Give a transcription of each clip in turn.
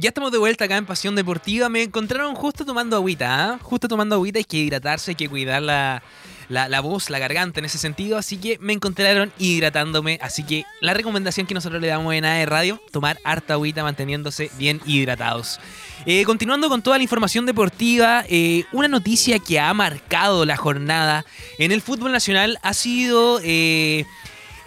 Ya estamos de vuelta acá en Pasión Deportiva. Me encontraron justo tomando agüita, ¿ah? Justo tomando agüita. Hay que hidratarse, hay que cuidar la, la, voz, la garganta en ese sentido. Así que me encontraron hidratándome. Así que la recomendación que nosotros le damos en AE Radio, tomar harta agüita manteniéndose bien hidratados. Eh, continuando con toda la información deportiva, eh, una noticia que ha marcado la jornada en el fútbol nacional ha sido... Eh,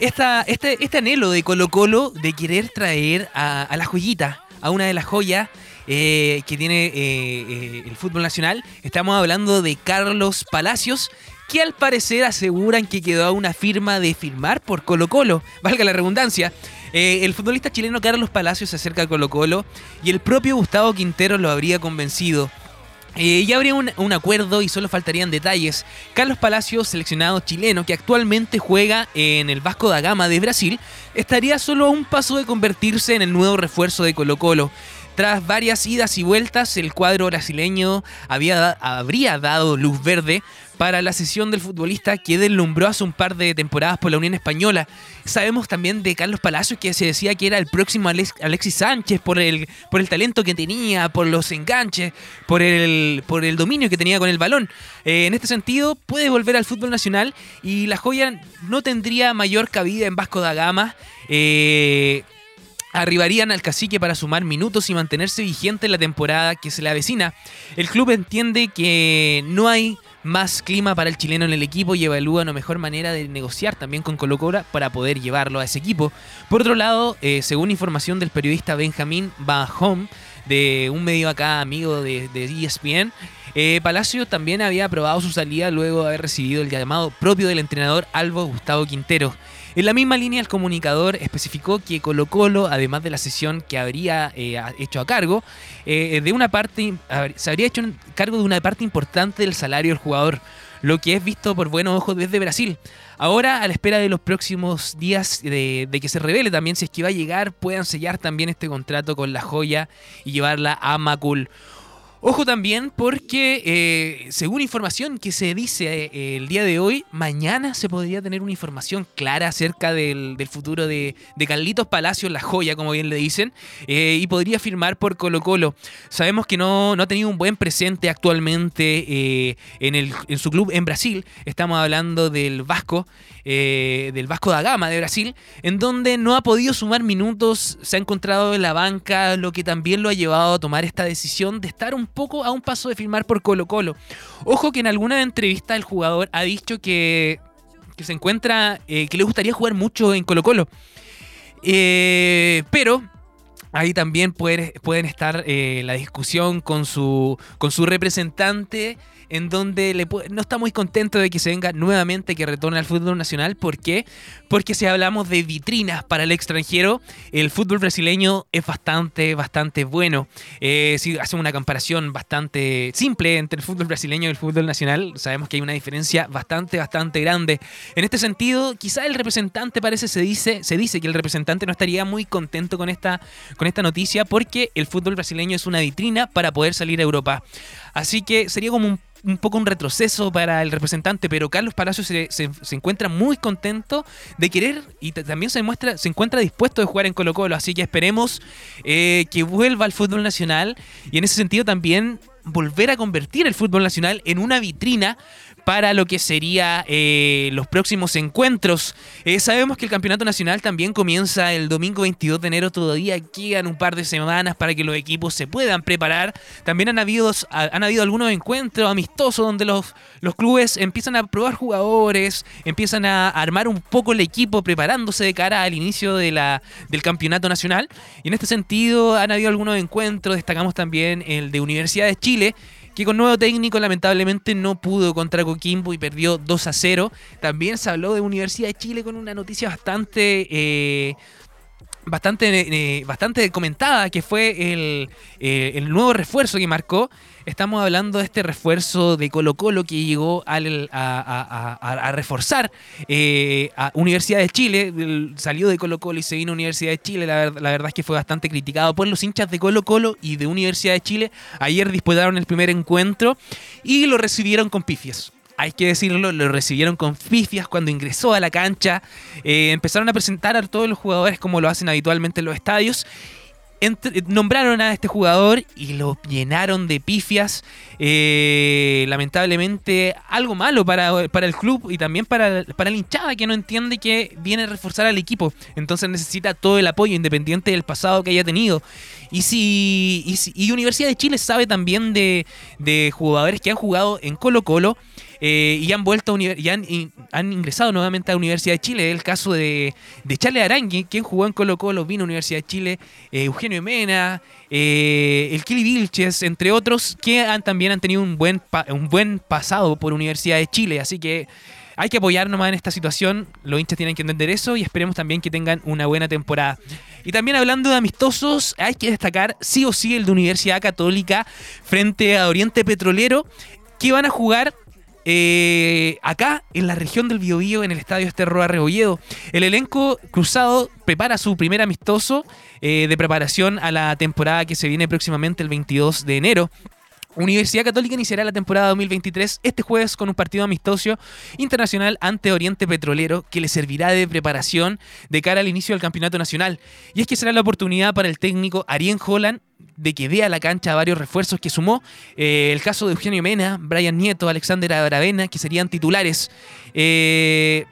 esta, este, este anhelo de Colo Colo de querer traer a, a la joyita, a una de las joyas eh, que tiene eh, eh, el fútbol nacional. Estamos hablando de Carlos Palacios, que al parecer aseguran que quedó a una firma de firmar por Colo Colo, valga la redundancia. el futbolista chileno Carlos Palacios se acerca a Colo Colo y el propio Gustavo Quintero lo habría convencido. Ya habría un, un, acuerdo y solo faltarían detalles. Carlos Palacios, seleccionado chileno que actualmente juega en el Vasco da Gama de Brasil, estaría solo a un paso de convertirse en el nuevo refuerzo de Colo Colo. Tras varias idas y vueltas, el cuadro brasileño habría dado luz verde para la sesión del futbolista que deslumbró hace un par de temporadas por la Unión Española. Sabemos también de Carlos Palacios que se decía que era el próximo Alexis Sánchez por el, talento que tenía, por los enganches, por el, por el dominio que tenía con el balón. Eh, en este sentido, puede volver al fútbol nacional y la joya no tendría mayor cabida en Vasco da Gama. Eh, arribarían al cacique para sumar minutos y mantenerse vigente en la temporada que se le avecina. El club entiende que no hay más clima para el chileno en el equipo y evalúa una mejor manera de negociar también con Colo para poder llevarlo a ese equipo. Por otro lado, eh, según información del periodista Benjamín Bajón, de un medio acá amigo de, ESPN, e eh, Palacio también había aprobado su salida luego de haber recibido el llamado propio del entrenador Albo Gustavo Quintero. En la misma línea, el comunicador especificó que Colo Colo, además de la sesión que habría eh, hecho a cargo, eh, de una parte, se habría hecho cargo de una parte importante del salario del jugador, lo que es visto por buenos ojos desde Brasil. Ahora, a la espera de los próximos días de, de, que se revele también si es que va a llegar, puedan sellar también este contrato con la joya y llevarla a Macul. Ojo también porque, eh, según información que se dice eh, el día de hoy, mañana se podría tener una información clara acerca del, futuro de, Carlitos Palacios, la joya, como bien le dicen, eh, y podría firmar por Colo Colo. Sabemos que no, no ha tenido un buen presente actualmente en, el, en su club en Brasil. Estamos hablando del Vasco. Del Vasco da Gama de Brasil, en donde no ha podido sumar minutos, se ha encontrado en la banca, lo que también lo ha llevado a tomar esta decisión de estar un poco a un paso de firmar por Colo Colo. Ojo que en alguna entrevista el jugador ha dicho que, que se encuentra, eh, que le gustaría jugar mucho en Colo Colo. Eh, pero ahí también pueden estar la discusión con su, con su representante en donde no está muy contento de que se venga nuevamente, que retorne al fútbol nacional. ¿Por qué? Porque si hablamos de vitrinas para el extranjero, el fútbol brasileño es bastante, bastante bueno. Eh, si hacemos una comparación bastante simple entre el fútbol brasileño y el fútbol nacional, sabemos que hay una diferencia bastante, bastante grande. En este sentido, quizá el representante parece, se dice, se dice que el representante no estaría muy contento con esta, con esta noticia porque el fútbol brasileño es una vitrina para poder salir a Europa. Así que sería como un un poco un retroceso para el representante, pero Carlos Palacios se, se, encuentra muy contento de querer y también se muestra, se encuentra dispuesto de jugar en Colo Colo, así que esperemos eh, que vuelva al fútbol nacional y en ese sentido también volver a convertir el fútbol nacional en una vitrina para lo que sería eh, los próximos encuentros. Eh, sabemos que el Campeonato Nacional también comienza el domingo 22 de enero, todavía quedan un par de semanas para que los equipos se puedan preparar. También han habido, algunos encuentros amistosos donde los, clubes empiezan a probar jugadores, empiezan a armar un poco el equipo preparándose de cara al inicio del Campeonato Nacional. Y en este sentido han habido algunos encuentros, destacamos también el de Universidad de Chile, que con nuevo técnico lamentablemente no pudo contra Coquimbo y perdió 2 a 0. También se habló de Universidad de Chile con una noticia bastante... Eh, bastante, eh, bastante comentada, que fue el, eh, el, nuevo refuerzo que marcó Estamos hablando de este refuerzo de Colo Colo que llegó a, reforzar eh, a Universidad de Chile. Salió de Colo Colo y se vino a Universidad de Chile. La, verdad es que fue bastante criticado por los hinchas de Colo Colo y de Universidad de Chile. Ayer disputaron el primer encuentro y lo recibieron con pifias hay que decirlo, lo recibieron con pifias cuando ingresó a la cancha. Eh, empezaron a presentar a todos los jugadores como lo hacen habitualmente en los estadios nombraron a este jugador y lo llenaron de pifias. Eh, lamentablemente, algo malo para, para, el club y también para, para la hinchada que no entiende que viene a reforzar al equipo. Entonces necesita todo el apoyo, independiente del pasado que haya tenido. Y si, y, Universidad de Chile sabe también de, de jugadores que han jugado en Colo Colo. Eh, y han vuelto y han, ingresado nuevamente a la Universidad de Chile. El caso de, de Charles Arangui, quien jugó en Colo Colo, vino a Universidad de Chile, eh, Eugenio Mena, eh, el Kili Vilches, entre otros, que también han tenido un buen, un buen pasado por Universidad de Chile. Así que hay que apoyarnos más en esta situación. Los hinchas tienen que entender eso y esperemos también que tengan una buena temporada. Y también hablando de amistosos, hay que destacar sí o sí el de Universidad Católica frente a Oriente Petrolero, que van a jugar eh, acá en la región del Biobío, en el estadio Esterroa Rebolledo. El elenco cruzado prepara su primer amistoso eh, de preparación a la temporada que se viene próximamente el 22 de enero. Universidad Católica iniciará la temporada 2023 este jueves con un partido amistoso internacional ante Oriente Petrolero que le servirá de preparación de cara al inicio del campeonato nacional. Y es que será la oportunidad para el técnico Arien Holland de que vea la cancha varios refuerzos que sumó. Eh, el caso de Eugenio Mena, Brian Nieto, Alexander Aravena, que serían titulares. Eh,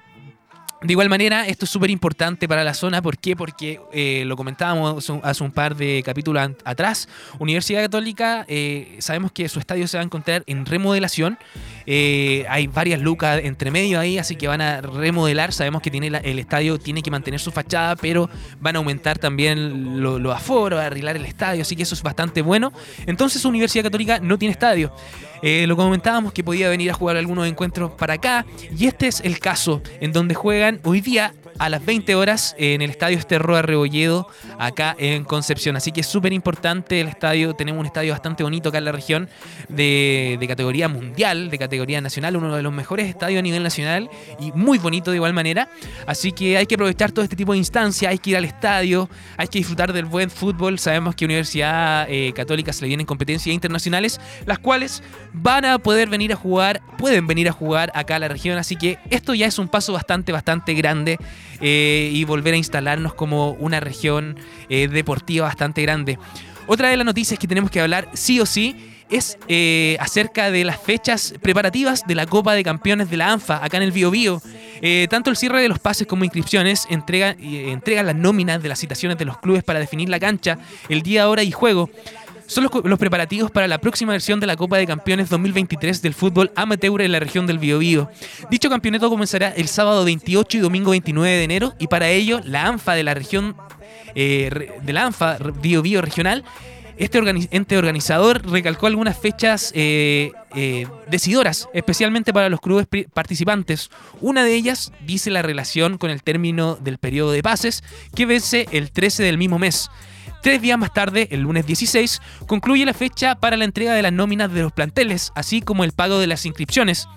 de igual manera, esto es súper importante para la zona. ¿Por qué? Porque eh, lo comentábamos hace un par de capítulos atrás. Universidad Católica, eh, sabemos que su estadio se va a encontrar en remodelación. Eh, hay varias lucas entre medio ahí, así que van a remodelar. Sabemos que tiene el estadio tiene que mantener su fachada, pero van a aumentar también los lo aforos, arreglar el estadio, así que eso es bastante bueno. Entonces, Universidad Católica no tiene estadio. Eh, lo comentábamos que podía venir a jugar algunos encuentros para acá. Y este es el caso en donde juegan hoy día a las 20 horas en el estadio Esterroa Rebolledo, acá en Concepción. Así que es súper importante el estadio. Tenemos un estadio bastante bonito acá en la región, de, de, categoría mundial, de categoría nacional, uno de los mejores estadios a nivel nacional y muy bonito de igual manera. Así que hay que aprovechar todo este tipo de instancias, hay que ir al estadio, hay que disfrutar del buen fútbol. Sabemos que Universidad eh, Católica se le vienen competencias internacionales, las cuales van a poder venir a jugar, pueden venir a jugar acá a la región. Así que esto ya es un paso bastante, bastante grande eh, y volver a instalarnos como una región eh, deportiva bastante grande. Otra de las noticias que tenemos que hablar sí o sí es eh, acerca de las fechas preparativas de la Copa de Campeones de la ANFA acá en el Bio Bio. tanto el cierre de los pases como inscripciones entregan, entregan las nóminas de las citaciones de los clubes para definir la cancha, el día, hora y juego son los, preparativos para la próxima versión de la Copa de Campeones 2023 del fútbol amateur en la región del Biobío. Dicho campeonato comenzará el sábado 28 y domingo 29 de enero y para ello la ANFA de la región eh, de la ANFA Biobío regional este ente organizador recalcó algunas fechas eh, eh, decidoras, especialmente para los clubes participantes. Una de ellas dice la relación con el término del periodo de pases, que vence el 13 del mismo mes. Tres días más tarde, el lunes 16, concluye la fecha para la entrega de las nóminas de los planteles, así como el pago de las inscripciones.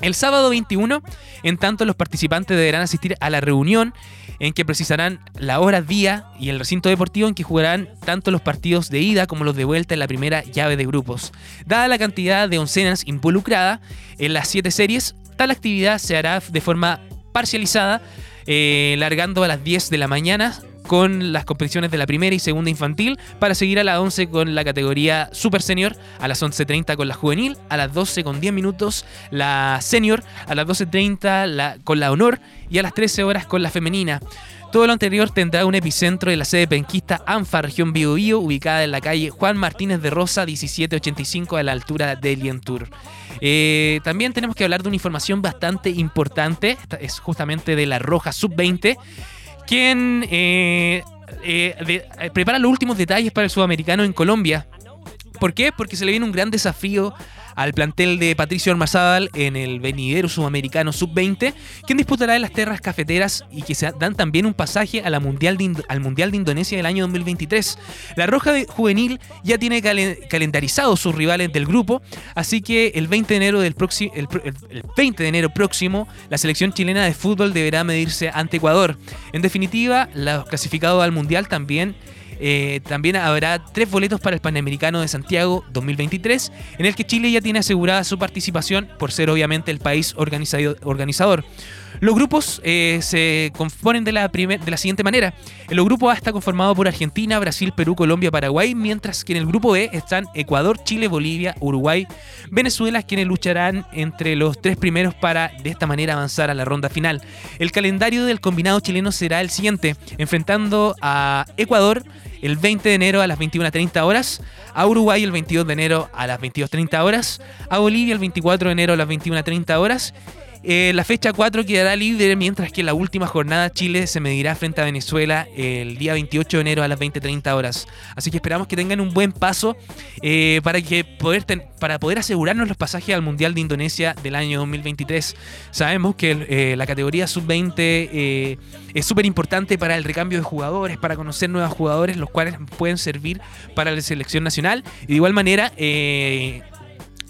El sábado 21, en tanto, los participantes deberán asistir a la reunión en que precisarán la hora, día y el recinto deportivo en que jugarán tanto los partidos de ida como los de vuelta en la primera llave de grupos. Dada la cantidad de oncenas involucrada en las siete series, tal actividad se hará de forma parcializada, eh, largando a las 10 de la mañana con las competiciones de la primera y segunda infantil para seguir a las 11 con la categoría Super Senior, a las 11.30 con la juvenil, a las 12 con 10 minutos la senior, a las 12.30 la, con la honor y a las 13 horas con la femenina. Todo lo anterior tendrá un epicentro en la sede penquista ANFA Región Biobío, ubicada en la calle Juan Martínez de Rosa, 1785, a la altura de Lientur. Eh, también tenemos que hablar de una información bastante importante, es justamente de la Roja Sub-20, quien eh, eh, eh, prepara los últimos detalles para el sudamericano en Colombia. ¿Por qué? Porque se le viene un gran desafío al plantel de Patricio Armazábal en el venidero sudamericano sub-20, quien disputará en las tierras cafeteras y que se dan también un pasaje a la mundial al Mundial de Indonesia del año 2023. La Roja Juvenil ya tiene calendarizado sus rivales del grupo, así que el 20 de enero del el, 20 de enero próximo la selección chilena de fútbol deberá medirse ante Ecuador. En definitiva, los clasificados al Mundial también eh, también habrá tres boletos para el Panamericano de Santiago 2023, en el que Chile ya tiene asegurada su participación por ser obviamente el país organizador. Los grupos eh, se componen de la, de la siguiente manera. El grupo A está conformado por Argentina, Brasil, Perú, Colombia, Paraguay, mientras que en el grupo B están Ecuador, Chile, Bolivia, Uruguay, Venezuela, quienes lucharán entre los tres primeros para de esta manera avanzar a la ronda final. El calendario del combinado chileno será el siguiente, enfrentando a Ecuador el 20 de enero a las 21.30 horas, a Uruguay el 22 de enero a las 22.30 horas, a Bolivia el 24 de enero a las 21.30 horas eh, la fecha 4 quedará libre, mientras que la última jornada Chile se medirá frente a Venezuela el día 28 de enero a las 20.30 horas. Así que esperamos que tengan un buen paso eh, para, que poder para poder asegurarnos los pasajes al Mundial de Indonesia del año 2023. Sabemos que eh, la categoría sub-20 es súper importante para el recambio de jugadores, para conocer nuevos jugadores, los cuales pueden servir para la selección nacional y de igual manera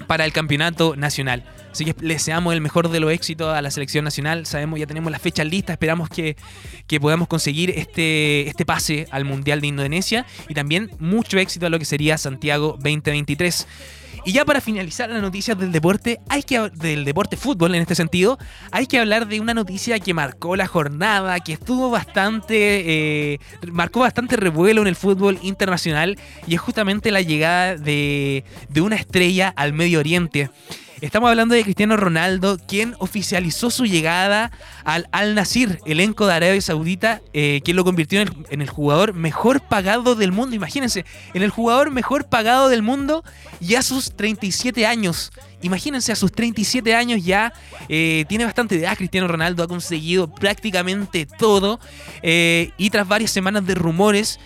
para el campeonato nacional. Así que le deseamos el mejor de los éxitos a la selección nacional. Sabemos, ya tenemos la fecha lista. Esperamos que, podamos conseguir este, este pase al Mundial de Indonesia. Y también mucho éxito a lo que sería Santiago 2023. Y ya para finalizar las noticias del deporte, hay que del deporte fútbol en este sentido, hay que hablar de una noticia que marcó la jornada, que estuvo bastante, eh, marcó bastante revuelo en el fútbol internacional y es justamente la llegada de, de una estrella al Medio Oriente. Estamos hablando de Cristiano Ronaldo, quien oficializó su llegada al Al Nasir, elenco de Arabia Saudita, eh, quien lo convirtió en el, jugador mejor pagado del mundo. Imagínense, en el jugador mejor pagado del mundo y a sus 37 años. Imagínense, a sus 37 años ya eh, tiene bastante edad. Cristiano Ronaldo ha conseguido prácticamente todo. Eh, y tras varias semanas de rumores,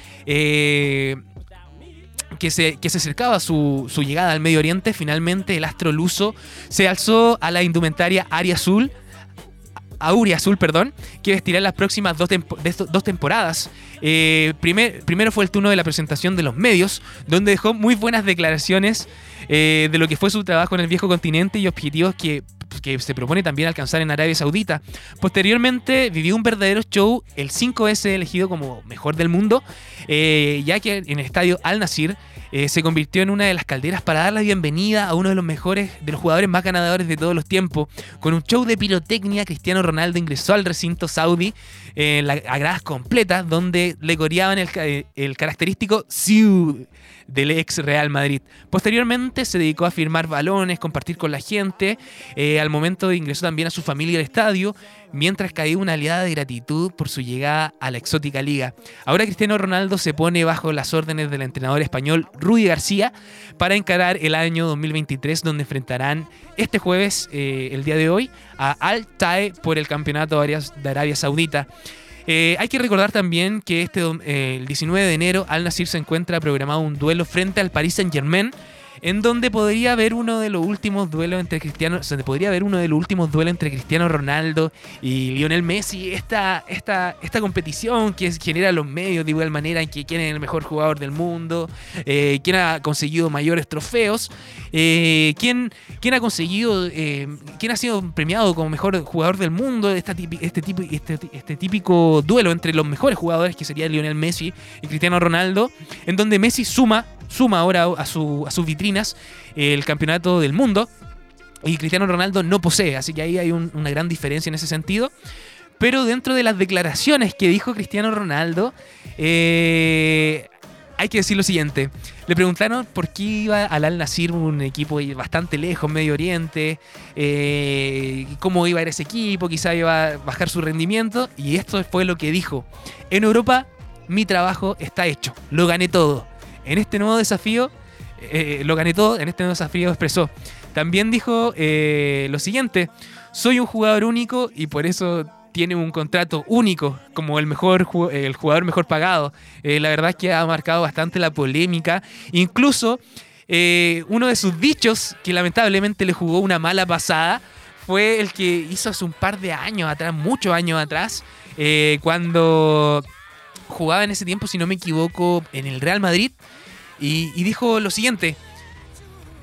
que se, que se acercaba su, su llegada al Medio Oriente, finalmente el astro luso se alzó a la indumentaria Aria Azul, Auria Azul, perdón, que vestirá las próximas dos, dos temporadas. Eh, primero fue el turno de la presentación de los medios, donde dejó muy buenas declaraciones eh, de lo que fue su trabajo en el viejo continente y objetivos que que se propone también alcanzar en Arabia Saudita. Posteriormente vivió un verdadero show, el 5S elegido como mejor del mundo, eh, ya que en el estadio Al Nasir eh, se convirtió en una de las calderas para dar la bienvenida a uno de los mejores, de los jugadores más ganadores de todos los tiempos. Con un show de pirotecnia, Cristiano Ronaldo ingresó al recinto saudí en la, a gradas completas, donde le coreaban el, eh, el característico Siu del ex Real Madrid. Posteriormente se dedicó a firmar balones, compartir con la gente. Eh, al momento ingresó también a su familia al estadio, mientras caía una aliada de gratitud por su llegada a la exótica liga. Ahora Cristiano Ronaldo se pone bajo las órdenes del entrenador español Rudy García para encarar el año 2023, donde enfrentarán este jueves, eh, el día de hoy, a Al Tae por el campeonato de Arabia Saudita. Eh, hay que recordar también que este, eh, el 19 de enero Al Nasir se encuentra programado un duelo frente al Paris Saint Germain en donde podría haber uno de los últimos duelos entre Cristiano, se podría haber uno de los últimos duelos entre Cristiano Ronaldo y Lionel Messi, esta, esta, esta competición que genera los medios de igual manera en que quién es el mejor jugador del mundo, eh, quién ha conseguido mayores trofeos, eh, quién, quién, ha conseguido, eh, quién ha sido premiado como mejor jugador del mundo, este, este, este, este típico duelo entre los mejores jugadores que sería Lionel Messi y Cristiano Ronaldo, en donde Messi suma suma ahora a, su, a sus vitrinas el campeonato del mundo y Cristiano Ronaldo no posee, así que ahí hay una gran diferencia en ese sentido. Pero dentro de las declaraciones que dijo Cristiano Ronaldo, eh, hay que decir lo siguiente. Le preguntaron por qué iba al Al Nasir, un equipo bastante lejos, Medio Oriente, eh, cómo iba a ir ese equipo, quizá iba a bajar su rendimiento. Y esto fue lo que dijo. En Europa mi trabajo está hecho, lo gané todo en este nuevo desafío, eh, lo gané todo, en este nuevo desafío expresó. También dijo eh, lo siguiente, soy un jugador único y por eso tiene un contrato único como el mejor el jugador mejor pagado. Eh, la verdad es que ha marcado bastante la polémica. Incluso uno de sus dichos, que lamentablemente le jugó una mala pasada, fue el que hizo hace un par de años atrás, muchos años atrás, cuando jugaba en ese tiempo, si no me equivoco, en el Real Madrid. Y, dijo lo siguiente.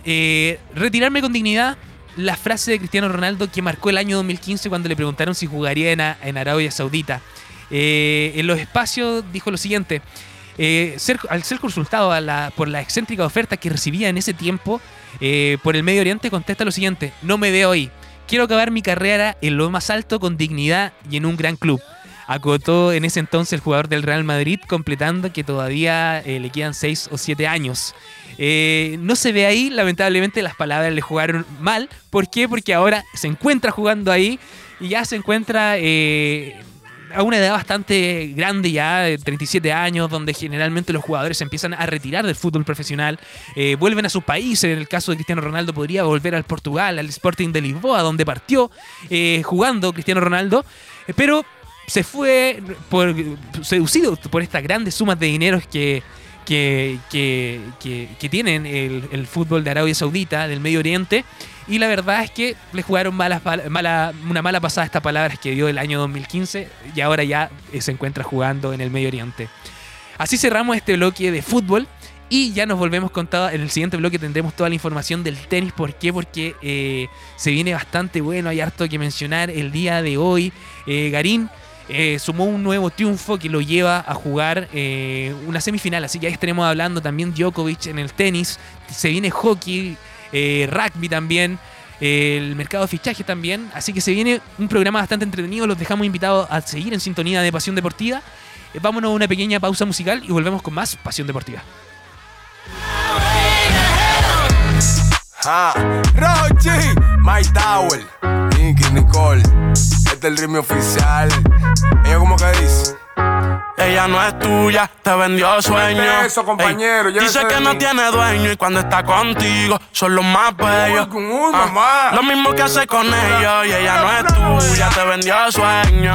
Eh, retirarme con dignidad, la frase de Cristiano Ronaldo que marcó el año 2015 cuando le preguntaron si jugaría en, Arabia Saudita. Eh, en los espacios dijo lo siguiente. eh, al ser consultado por la excéntrica oferta que recibía en ese tiempo por el Medio Oriente, contesta lo siguiente, no me veo ahí. Quiero acabar mi carrera en lo más alto con dignidad y en un gran club. Acotó en ese entonces el jugador del Real Madrid, completando que todavía eh, le quedan 6 o 7 años. no se ve ahí, lamentablemente las palabras le jugaron mal. ¿Por qué? Porque ahora se encuentra jugando ahí y ya se encuentra a una edad bastante grande ya, de 37 años, donde generalmente los jugadores empiezan a retirar del fútbol profesional, eh, vuelven a sus países, en el caso de Cristiano Ronaldo podría volver al Portugal, al Sporting de Lisboa, donde partió eh, jugando Cristiano Ronaldo, eh, pero se fue por, seducido por estas grandes sumas de dinero que, que, que, tienen el, fútbol de Arabia Saudita, del Medio Oriente, y la verdad es que le jugaron malas, mala, una mala pasada estas palabras que dio el año 2015 y ahora ya eh, se encuentra jugando en el Medio Oriente. Así cerramos este bloque de fútbol. Y ya nos volvemos con todo. En el siguiente bloque tendremos toda la información del tenis. ¿Por qué? Porque eh, se viene bastante bueno. Hay harto que mencionar el día de hoy. Eh, Garín sumó un nuevo triunfo que lo lleva a jugar una semifinal. Así que ahí estaremos hablando también Djokovic en el tenis. Se viene hockey. Eh, rugby también, el mercado de fichaje también. Así que se viene un programa bastante entretenido. Los dejamos invitados a seguir en sintonía de Pasión Deportiva. Eh, vámonos a una pequeña pausa musical y volvemos con más Pasión Deportiva. Ah, My Tower, Nicky, Nicole, este es el ritmo oficial. Ella como que dice. Ella no es tuya, te vendió sueño. Eso, compañero. dice que no tiene dueño y cuando está contigo son los más bellos. Ah, lo mismo que hace con ellos y ella no es tuya, te vendió sueño.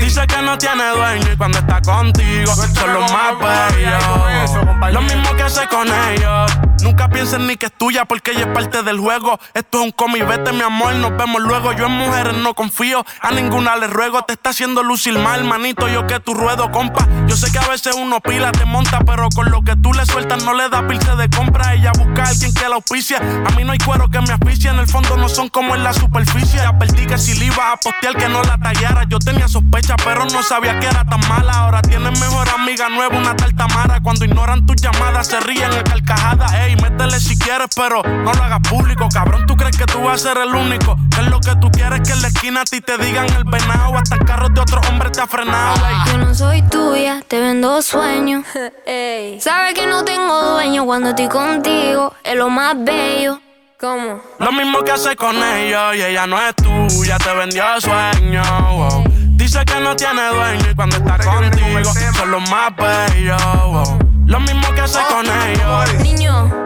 Dice que no tiene dueño y cuando está contigo son los más bellos. Lo mismo que hace con ellos. Nunca pienses ni que es tuya porque ella es parte del juego. Esto es un cómic, vete mi amor, nos vemos luego. Yo en mujeres no confío, a ninguna le ruego. Te está haciendo lucir mal, manito, yo que tu ruedo, compa. Yo sé que a veces uno pila te monta, pero con lo que tú le sueltas no le da pilce de compra. Ella busca a alguien que la auspicie. A mí no hay cuero que me asfixie, en el fondo no son como en la superficie. Advertí que si le iba a postear que no la tallara. Yo tenía sospecha, pero no sabía que era tan mala. Ahora tienes mejor amiga nueva, una tal Tamara. Cuando ignoran tus llamadas, se ríen a carcajadas. Ey, métele si quieres, pero no lo hagas público. Cabrón, tú crees que tú vas a ser el único. Que es lo que tú quieres que en la esquina a ti te digan el venado. Hasta el carro de otro hombre te ha frenado. Yo no soy tuya, te vendo sueños. Sabes que no tengo dueño cuando estoy contigo. Es lo más bello. ¿Cómo? Lo mismo que hace con ellos y ella no es tuya, te vendió sueños. Dice que no tiene dueño y cuando está contigo son los más bellos. Lo mismo que hace con ellos. Niño,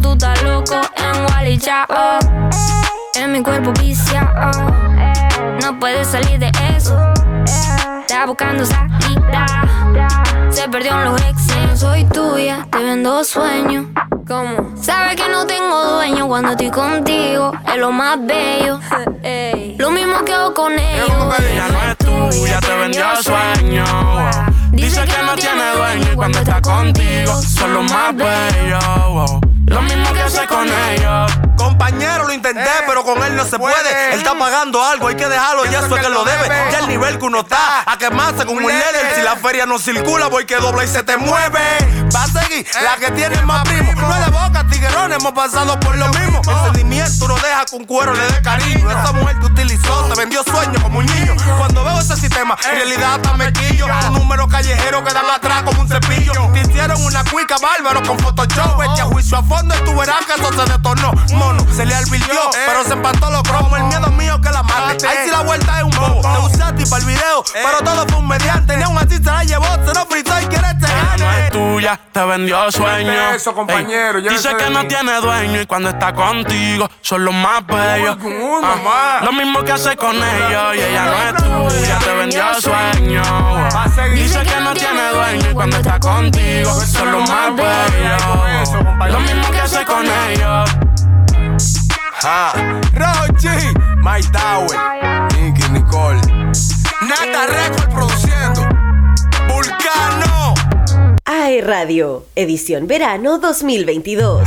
Tú estás loco en Wally Chao. En mi cuerpo viciado, no puedes salir de eso Está buscando salida. Se perdió en los exes. Soy tuya, te vendo sueños. ¿Cómo? Sabes que no tengo dueño cuando estoy contigo. Es lo más bello. Lo mismo que hago con ellos. Ella no es tuya, te vendió sueños. Dice que no tiene dueño y cuando está contigo son los más bellos. Lo mismo que hace con ellos. Compañero, lo intenté, eh, pero con él no se puede. Él está pagando algo, hay que dejarlo, y eso es que lo debe. Ya el nivel que uno está, a quemarse con un líder. Si la feria no circula, voy que dobla y se te mueve. Va a seguir eh, la que tiene más primo. No pasado por lo mismo. El sentimiento no deja con cuero le dé cariño. Esa mujer te utilizó, te vendió sueños como un niño. Cuando veo ese sistema, en realidad hasta me quillo. Un número callejero que dan atrás como un cepillo. Te hicieron una cuica bárbaro con Photoshop. Echa juicio a fondo y tú verás que eso se detornó. Mono, se le advirtió, pero se empató los cromos. El miedo mío que la mate. Ahí sí la vuelta es un bobo. Te usé a ti para el video, pero todo fue un mediante. Ni aún así se la llevó, se lo fritó y quiere te gane. No es tuya, te vendió sueño. Eso, compañero. dice que no tiene dueño y cuando está contigo son los más bellos. Ah, lo mismo que hace con ellos y ella no es tuya, te vendió sueño. Dice que no tiene dueño cuando está contigo. Son los más bellos. Lo mismo que hace con ellos. Ah, Rochi, My Tower, Nicky Nicole, Nata Record produciendo, Vulcano. AE Radio, edición verano 2022.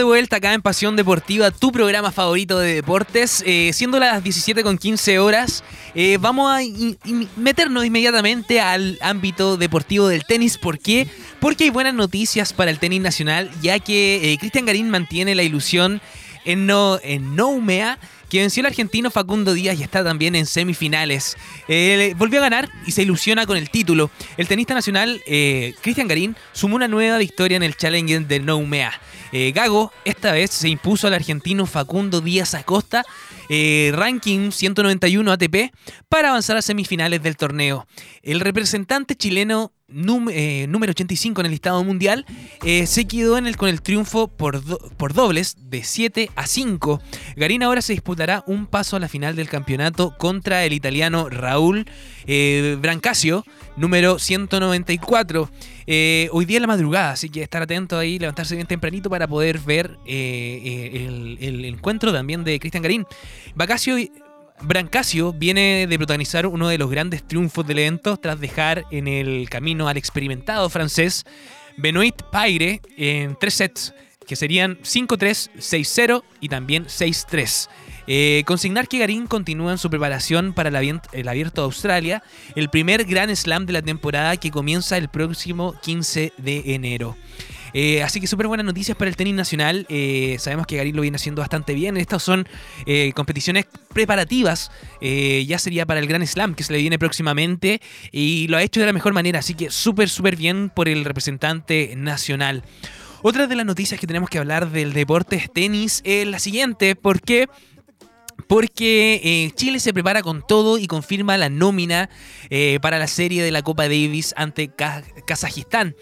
De vuelta acá en Pasión Deportiva, tu programa favorito de deportes. Eh, siendo las 17 con 15 horas, eh, vamos a meternos inmediatamente al ámbito deportivo del tenis. ¿Por qué? Porque hay buenas noticias para el tenis nacional, ya que eh, Cristian Garín mantiene la ilusión en, no, en Noumea, que venció al argentino Facundo Díaz y está también en semifinales. Eh, volvió a ganar y se ilusiona con el título. El tenista nacional eh, Cristian Garín sumó una nueva victoria en el Challenger de Noumea. Eh, Gago esta vez se impuso al argentino Facundo Díaz Acosta, ranking 191 ATP, para avanzar a semifinales del torneo. El representante chileno eh, número 85 en el listado mundial eh, se quedó en el, con el triunfo por, por dobles de 7 a 5. Garín ahora se disputará un paso a la final del campeonato contra el italiano Raúl eh, Brancasio, número 194. Eh, hoy día en la madrugada, así que estar atento ahí, levantarse bien tempranito para poder ver eh, eh, el, el encuentro también de Cristian Garín. Bacasio Brancasio viene de protagonizar uno de los grandes triunfos del evento tras dejar en el camino al experimentado francés Benoit Paire en tres sets, que serían 5-3, 6-0 y también 6-3. Eh, consignar que Garín continúa en su preparación para el, Abierto de Australia, el primer Grand Slam de la temporada que comienza el próximo 15 de enero. Eh, así que súper buenas noticias para el tenis nacional. Eh, sabemos que Garín lo viene haciendo bastante bien. Estas son eh, competiciones preparativas. Ya sería para el Gran Slam que se le viene próximamente. Y lo ha hecho de la mejor manera. Así que súper, súper bien por el representante nacional. Otra de las noticias que tenemos que hablar del deporte es tenis es la siguiente. Porque eh, Chile se prepara con todo y confirma la nómina para la serie de la Copa Davis ante Ka- Kazajistán.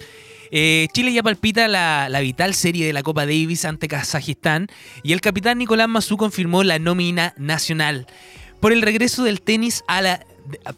Eh, Chile ya palpita la, la vital serie de la Copa Davis ante Kazajistán y el capitán Nicolás Mazú confirmó la nómina nacional. Por el regreso del tenis a la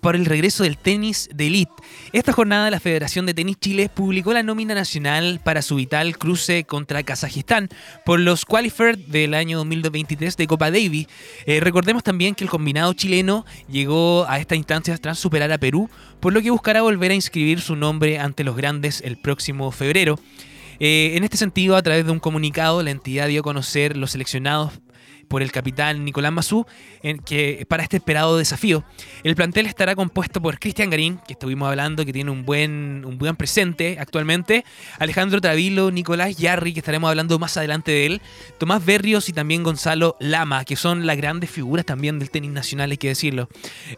por el regreso del tenis de elite. Esta jornada la Federación de Tenis Chile publicó la nómina nacional para su vital cruce contra Kazajistán por los qualifiers del año 2023 de Copa Davis. Eh, recordemos también que el combinado chileno llegó a esta instancia tras superar a Perú, por lo que buscará volver a inscribir su nombre ante los grandes el próximo febrero. Eh, en este sentido, a través de un comunicado, la entidad dio a conocer los seleccionados por el capitán Nicolás Mazú en que para este esperado desafío. El plantel estará compuesto por Cristian Garín, que estuvimos hablando, que tiene un buen, un buen presente actualmente, Alejandro Travilo, Nicolás Yarri, que estaremos hablando más adelante de él, Tomás Berrios y también Gonzalo Lama, que son las grandes figuras también del tenis nacional, hay que decirlo.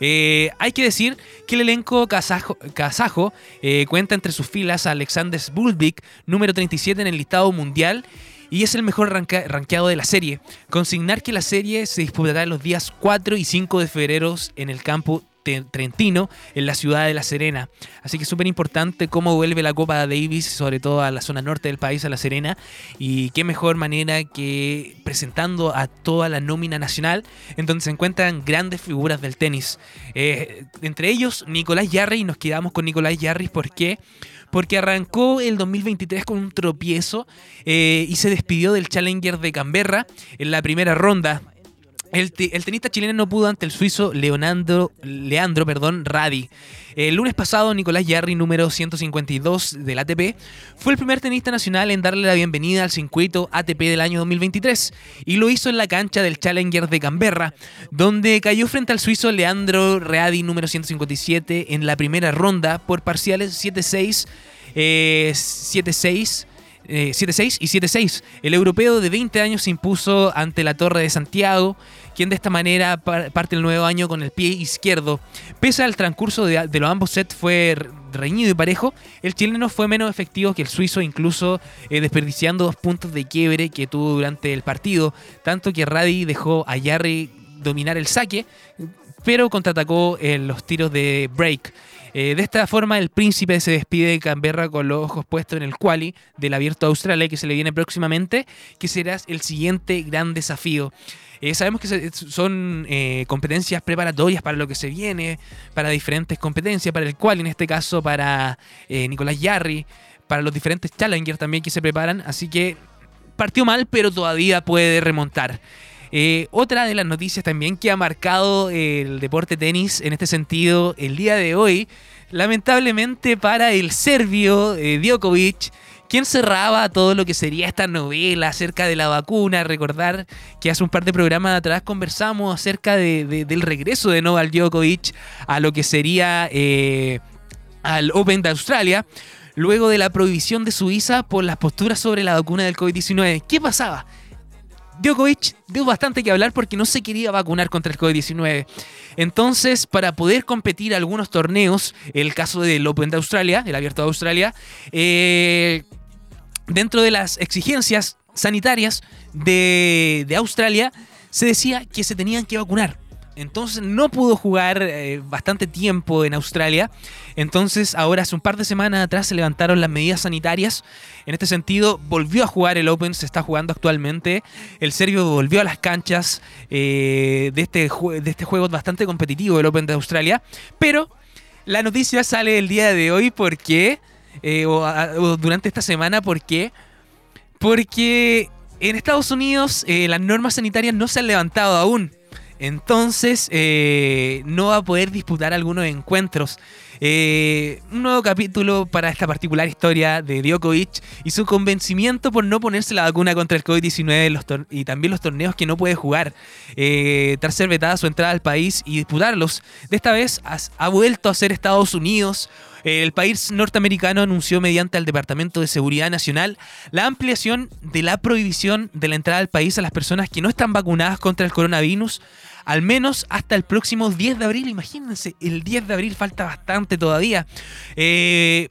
Eh, hay que decir que el elenco kazajo, kazajo, eh, cuenta entre sus filas a Alexander Bulvik, número 37 en el listado mundial, y es el mejor rankeado de la serie. Consignar que la serie se disputará los días 4 y 5 de febrero en el campo Trentino, en la ciudad de La Serena. Así que súper importante cómo vuelve la Copa Davis, sobre todo a la zona norte del país, a La Serena. Y qué mejor manera que presentando a toda la nómina nacional, en donde se encuentran grandes figuras del tenis. Eh, entre ellos, Nicolás Yarri, y nos quedamos con Nicolás Yarri, ¿por qué? Porque arrancó el 2023 con un tropiezo eh, y se despidió del Challenger de Canberra en la primera ronda. El, te- el tenista chileno no pudo ante el suizo Leandro perdón, Radi. El lunes pasado, Nicolás Yarri, número 152 del ATP, fue el primer tenista nacional en darle la bienvenida al circuito ATP del año 2023 y lo hizo en la cancha del Challenger de Canberra, donde cayó frente al suizo Leandro Readi, número 157, en la primera ronda por parciales 7-6, eh, 7-6. eh, 7-6 y 7-6. El europeo de 20 años se impuso ante la Torre de Santiago, quien de esta manera par- parte el nuevo año con el pie izquierdo. Pese al transcurso de, los ambos sets fue re- reñido y parejo, el chileno fue menos efectivo que el suizo, incluso eh, desperdiciando dos puntos de quiebre que tuvo durante el partido, tanto que Radi dejó a Yarri dominar el saque, pero contraatacó en los tiros de break. Eh, de esta forma, el príncipe se despide de Canberra con los ojos puestos en el quali del Abierto Australia que se le viene próximamente, que será el siguiente gran desafío. Eh, sabemos que son eh, competencias preparatorias para lo que se viene, para diferentes competencias, para el quali, en este caso para eh, Nicolás Yarri, para los diferentes challengers también que se preparan, así que partió mal, pero todavía puede remontar. Otra de las noticias también que ha marcado el deporte tenis en este sentido el día de hoy, lamentablemente para el serbio eh, Djokovic, quien cerraba todo lo que sería esta novela acerca de la vacuna. Recordar que hace un par de programas atrás conversamos acerca de- de- del regreso de Novak Djokovic a lo que sería eh, al Open de Australia. Luego de la prohibición de Suiza por las posturas sobre la vacuna del COVID-19. ¿Qué pasaba? Djokovic dio bastante que hablar porque no se quería vacunar contra el COVID-19. Entonces, para poder competir algunos torneos, el caso del Open de Australia, el Abierto de Australia, eh, dentro de las exigencias sanitarias de, Australia, se decía que se tenían que vacunar. Entonces no pudo jugar eh, bastante tiempo en Australia. Entonces ahora hace un par de semanas atrás se levantaron las medidas sanitarias. En este sentido volvió a jugar el Open, se está jugando actualmente. El serbio volvió a las canchas eh, de, este de este juego bastante competitivo, el Open de Australia. Pero la noticia sale el día de hoy porque, eh, durante esta semana, porque porque en Estados Unidos eh, las normas sanitarias no se han levantado aún. Entonces eh, no va a poder disputar algunos encuentros. Un nuevo capítulo para esta particular historia de Djokovic y su convencimiento por no ponerse la vacuna contra el COVID-19 en los tor- y también los torneos que no puede jugar. Eh, tras ser vetada su entrada al país y disputarlos. De esta vez ha vuelto a ser Estados Unidos. El país norteamericano anunció mediante el Departamento de Seguridad Nacional la ampliación de la prohibición de la entrada al país a las personas que no están vacunadas contra el coronavirus, al menos hasta el próximo 10 de abril. Imagínense, el 10 de abril falta bastante todavía. Eh,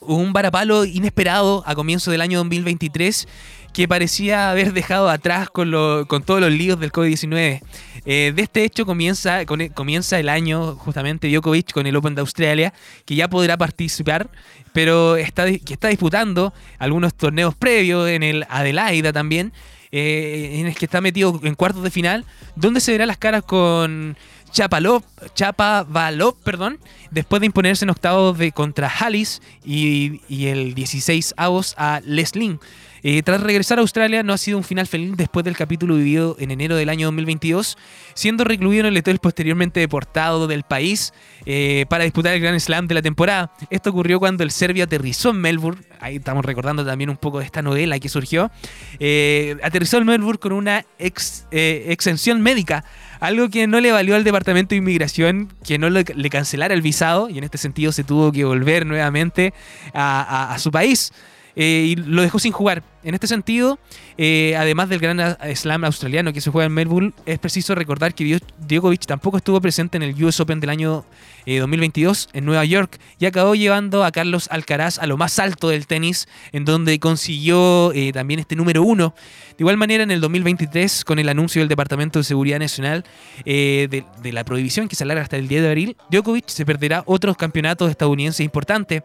un varapalo inesperado a comienzo del año 2023 que parecía haber dejado atrás con, con todos los líos del COVID-19. Eh, de este hecho comienza, con- comienza el año justamente Djokovic con el Open de Australia, que ya podrá participar, pero está, que está disputando algunos torneos previos en el Adelaida también, eh, en el que está metido en cuartos de final, donde se verá las caras con Chapalov, Chapavalov, perdón, después de imponerse en octavos de contra Hallis y, y el 16 avos a Leslin. Eh, tras regresar a Australia, no ha sido un final feliz después del capítulo vivido en enero del año 2022, siendo recluido en el hotel posteriormente deportado del país eh, para disputar el Grand Slam de la temporada. Esto ocurrió cuando el serbio aterrizó en Melbourne. Ahí estamos recordando también un poco de esta novela que surgió. Eh, aterrizó en Melbourne con una ex- exención médica, algo que no le valió al Departamento de Inmigración que no le, cancelara el visado y en este sentido se tuvo que volver nuevamente a su país. Eh, y lo dejó sin jugar. En este sentido, eh, además del gran slam australiano que se juega en Melbourne, es preciso recordar que Djokovic tampoco estuvo presente en el US Open del año eh, 2022 en Nueva York y acabó llevando a Carlos Alcaraz a lo más alto del tenis, en donde consiguió eh, también este número uno. De igual manera, en el 2023, con el anuncio del Departamento de Seguridad Nacional eh, de, la prohibición que se alarga hasta el 10 de abril, Djokovic se perderá otros campeonatos estadounidenses importantes.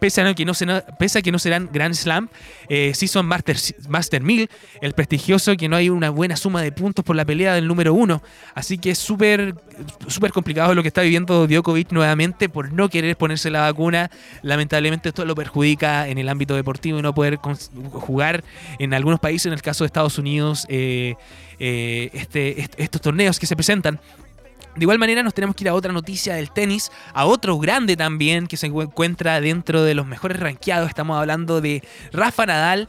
Pese a, que no se- pese a que no serán Grand Slam, eh, sí son Master, Master 1000, el prestigioso que no hay una buena suma de puntos por la pelea del número uno. Así que es súper súper complicado lo que está viviendo Djokovic nuevamente por no querer ponerse la vacuna. Lamentablemente esto lo perjudica en el ámbito deportivo y no poder jugar en algunos países, en el caso de Estados Unidos, eh, eh, este, est- estos torneos que se presentan. De igual manera nos tenemos que ir a otra noticia del tenis, a otro grande también que se encuentra dentro de los mejores rankeados. Estamos hablando de Rafa Nadal.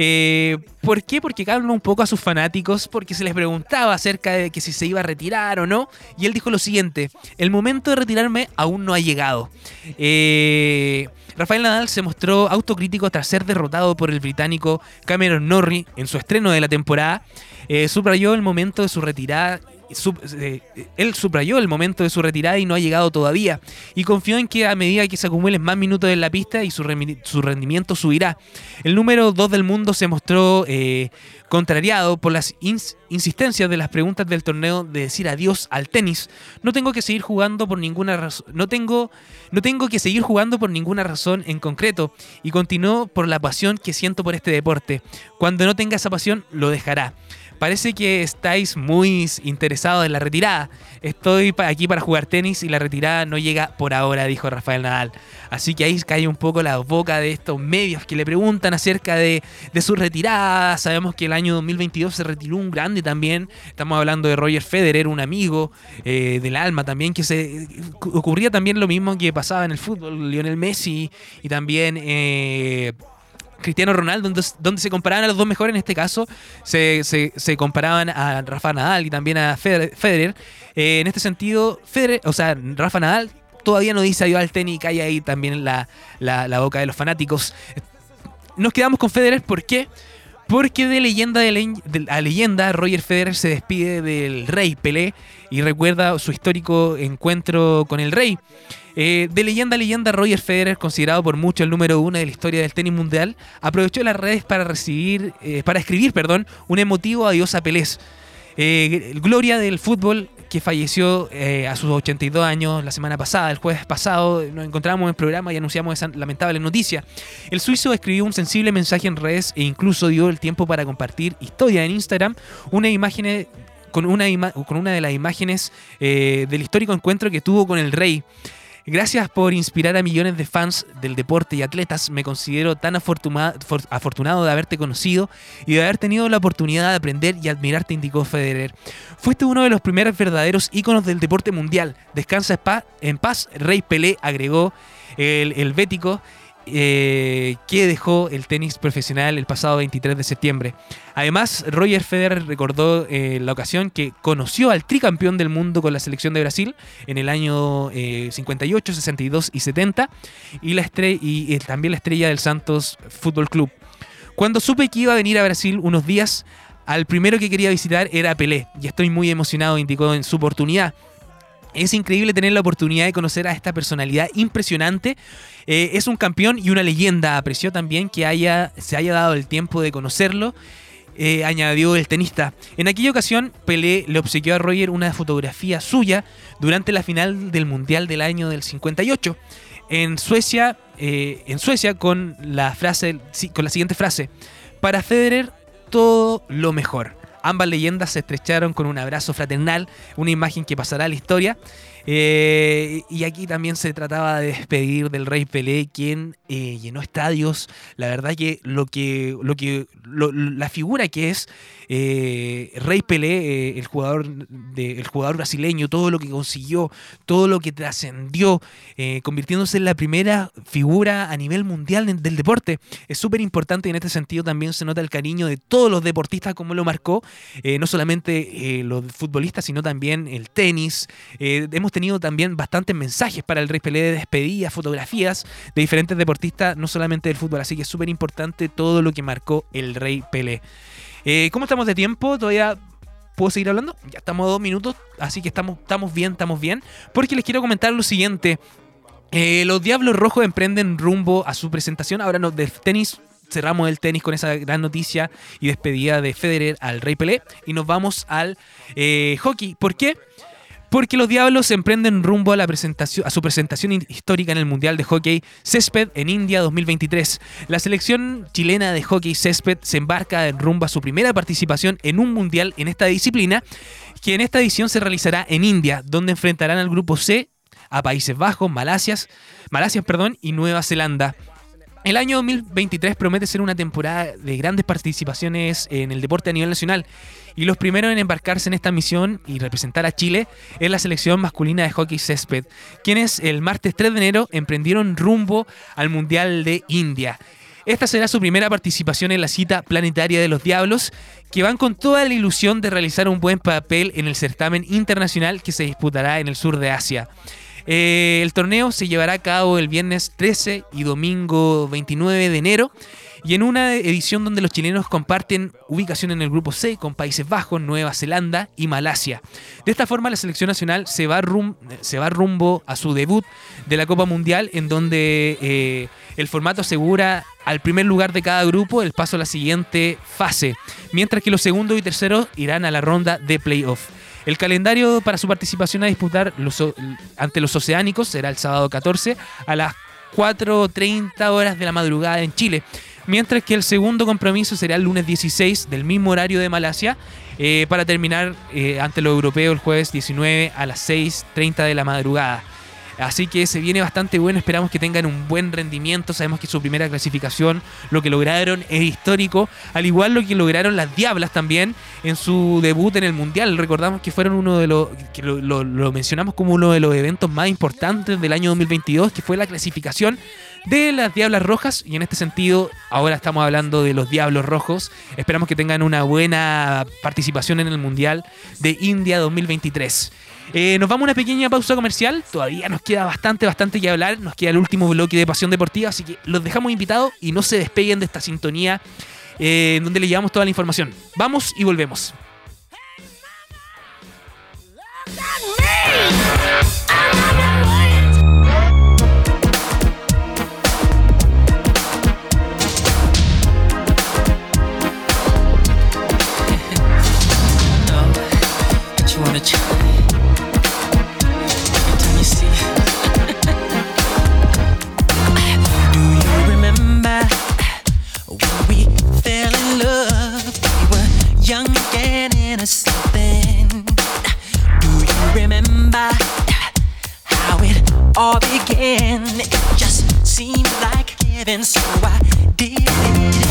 Eh, ¿Por qué? Porque calma un poco a sus fanáticos, porque se les preguntaba acerca de que si se iba a retirar o no, y él dijo lo siguiente, el momento de retirarme aún no ha llegado. Eh, Rafael Nadal se mostró autocrítico tras ser derrotado por el británico Cameron Norrie en su estreno de la temporada. Eh, subrayó el momento de su retirada sub- eh, él subrayó el momento de su retirada y no ha llegado todavía. Y confió en que a medida que se acumulen más minutos en la pista y su, rendimiento subirá. El número 2 del mundo se mostró eh, contrariado por las ins- insistencias de las preguntas del torneo de decir adiós al tenis. No tengo que seguir jugando por ninguna razón. No tengo, no tengo que seguir jugando por ninguna razón en concreto. Y continuó por la pasión que siento por este deporte. Cuando no tenga esa pasión, lo dejará. Parece que estáis muy interesados en la retirada. Estoy aquí para jugar tenis y la retirada no llega por ahora, dijo Rafael Nadal. Así que ahí cae un poco la boca de estos medios que le preguntan acerca de, su retirada. Sabemos que el año 2022 se retiró un grande también. Estamos hablando de Roger Federer, un amigo eh, del alma también, que se ocurría también lo mismo que pasaba en el fútbol. Lionel Messi y también... eh, Cristiano Ronaldo, donde, donde se comparaban a los dos mejores, en este caso se, comparaban a Rafa Nadal y también a Federer. Eh, en este sentido, Federer, o sea, Rafa Nadal todavía no dice adiós al tenis y cae ahí también la, boca de los fanáticos. Nos quedamos con Federer, ¿por qué? Porque de leyenda de de- a leyenda, Roger Federer se despide del rey Pelé y recuerda su histórico encuentro con el rey. Eh, de leyenda a leyenda, Roger Federer, considerado por muchos el número uno de la historia del tenis mundial, aprovechó las redes para recibir, eh, para escribir, perdón, un emotivo adiós a Pelé. Eh, gloria del fútbol que falleció eh, a sus 82 años la semana pasada, el jueves pasado, nos encontramos en el programa y anunciamos esa lamentable noticia. El suizo escribió un sensible mensaje en redes e incluso dio el tiempo para compartir historia en Instagram, una imagen con una, de las imágenes del histórico encuentro que tuvo con el rey. Gracias por inspirar a millones de fans del deporte y atletas. Me considero tan afortuna- for- afortunado de haberte conocido y de haber tenido la oportunidad de aprender y admirarte, indicó Federer. Fuiste uno de los primeros verdaderos íconos del deporte mundial. Descansa en paz, Rey Pelé, agregó el, el bético. Eh, que dejó el tenis profesional el pasado 23 de septiembre. Además, Roger Federer recordó eh, la ocasión que conoció al tricampeón del mundo con la selección de Brasil en el año eh, 58, 62 y 70 y, y eh, también la estrella del Santos Fútbol Club. Cuando supe que iba a venir a Brasil unos días, al primero que quería visitar era Pelé y estoy muy emocionado, indicó en su oportunidad. Es increíble tener la oportunidad de conocer a esta personalidad impresionante. Eh, es un campeón y una leyenda. Apreció también que haya, se haya dado el tiempo de conocerlo. eh, añadió el tenista. En aquella ocasión, Pelé le obsequió a Roger una fotografía suya durante la final del Mundial del año del 58. En Suecia, eh, en Suecia con la frase, con la siguiente frase: Para Federer, todo lo mejor. Ambas leyendas se estrecharon con un abrazo fraternal, una imagen que pasará a la historia. Eh, y aquí también se trataba de despedir del Rey Pelé, quien eh, llenó estadios. La verdad que lo que, lo que la figura que es eh, Rey Pelé, el jugador el jugador brasileño, todo lo que consiguió, todo lo que trascendió, convirtiéndose en la primera figura a nivel mundial del- deporte. Es súper importante y en este sentido también se nota el cariño de todos los deportistas como lo marcó, no solamente los futbolistas, sino también el tenis. Hemos tenido también bastantes mensajes para el Rey Pelé de despedida, fotografías de diferentes deportistas, no solamente del fútbol, así que es súper importante todo lo que marcó el Rey Pelé. Eh, ¿Cómo estamos de tiempo? Todavía ¿Puedo seguir hablando? Ya estamos a dos minutos, así que estamos, estamos bien, estamos bien. Porque les quiero comentar lo siguiente. Eh, los Diablos Rojos emprenden rumbo a su presentación. Ahora no, de tenis cerramos el tenis con esa gran noticia y despedida de Federer al Rey Pelé. Y nos vamos al eh, hockey. ¿Por qué? Los Diablos emprenden rumbo a, la presentación, a su presentación histórica en el Mundial de Hockey Césped en India 2023. La selección chilena de hockey Césped se embarca en rumbo a su primera participación en un Mundial en esta disciplina, que en esta edición se realizará en India, donde enfrentarán al grupo C a Países Bajos, Malasias perdón, y Nueva Zelanda. El año 2023 promete ser una temporada de grandes participaciones en el deporte a nivel nacional y los primeros en embarcarse en esta misión y representar a Chile es la selección masculina de hockey césped, quienes el martes 3 de enero emprendieron rumbo al Mundial de India. Esta será su primera participación en la cita planetaria de los Diablos, que van con toda la ilusión de realizar un buen papel en el certamen internacional que se disputará en el sur de Asia. Eh, el torneo se llevará a cabo el viernes 13 y domingo 29 de enero. Y en una edición donde los chilenos comparten ubicación en el grupo C con Países Bajos, Nueva Zelanda y Malasia. De esta forma la selección nacional se va, rumbo a su debut de la Copa Mundial en donde eh, el formato asegura al primer lugar de cada grupo el paso a la siguiente fase, mientras que los segundos y terceros irán a la ronda de playoff. El calendario para su participación a disputar los ante los oceánicos será el sábado 14 a las 4.30 horas de la madrugada en Chile. Mientras que el segundo compromiso será el lunes 16 del mismo horario de Malasia eh, para terminar eh, ante los europeos el jueves 19 a las 6.30 de la madrugada. Así que se viene bastante bueno, esperamos que tengan un buen rendimiento, sabemos que su primera clasificación, lo que lograron es histórico, al igual lo que lograron las Diablas también en su debut en el Mundial, recordamos que fueron uno de los, que lo, lo- lo mencionamos como uno de los eventos más importantes del año 2022, que fue la clasificación de las Diablas Rojas. Y en este sentido, ahora estamos hablando de los Diablos Rojos. Esperamos que tengan una buena participación en el Mundial de India 2023. Eh, nos vamos a una pequeña pausa comercial. Todavía nos queda bastante, bastante que hablar. Nos queda el último bloque de Pasión Deportiva. Así que los dejamos invitados y no se despeguen de esta sintonía eh, en donde le llevamos toda la información. Vamos y volvemos. something. Do you remember how it all began? It just seemed like giving, so I did it.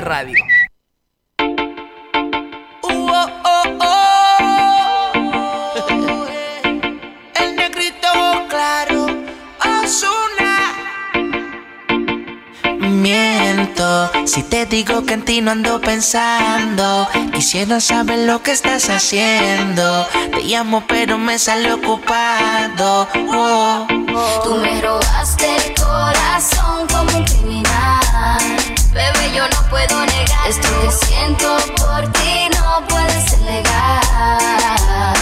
radio. Oh, oh, oh, claro, Miento, si te digo que en ti no ando pensando. Quisiera saber lo que estás haciendo. Te llamo, pero me sale ocupado. Tú me robaste el corazón como un criminal. Bebé, yo negar esto que siento por ti, no puede ser legal.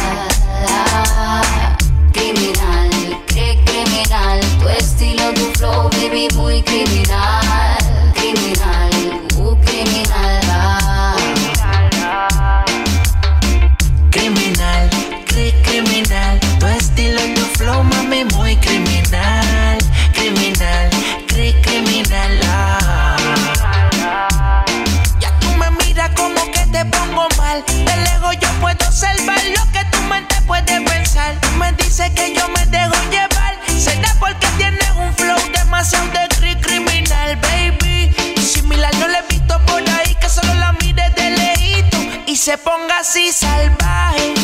Criminal, cre criminal, tu estilo, tu flow, baby, muy. Criminal, así salvaje.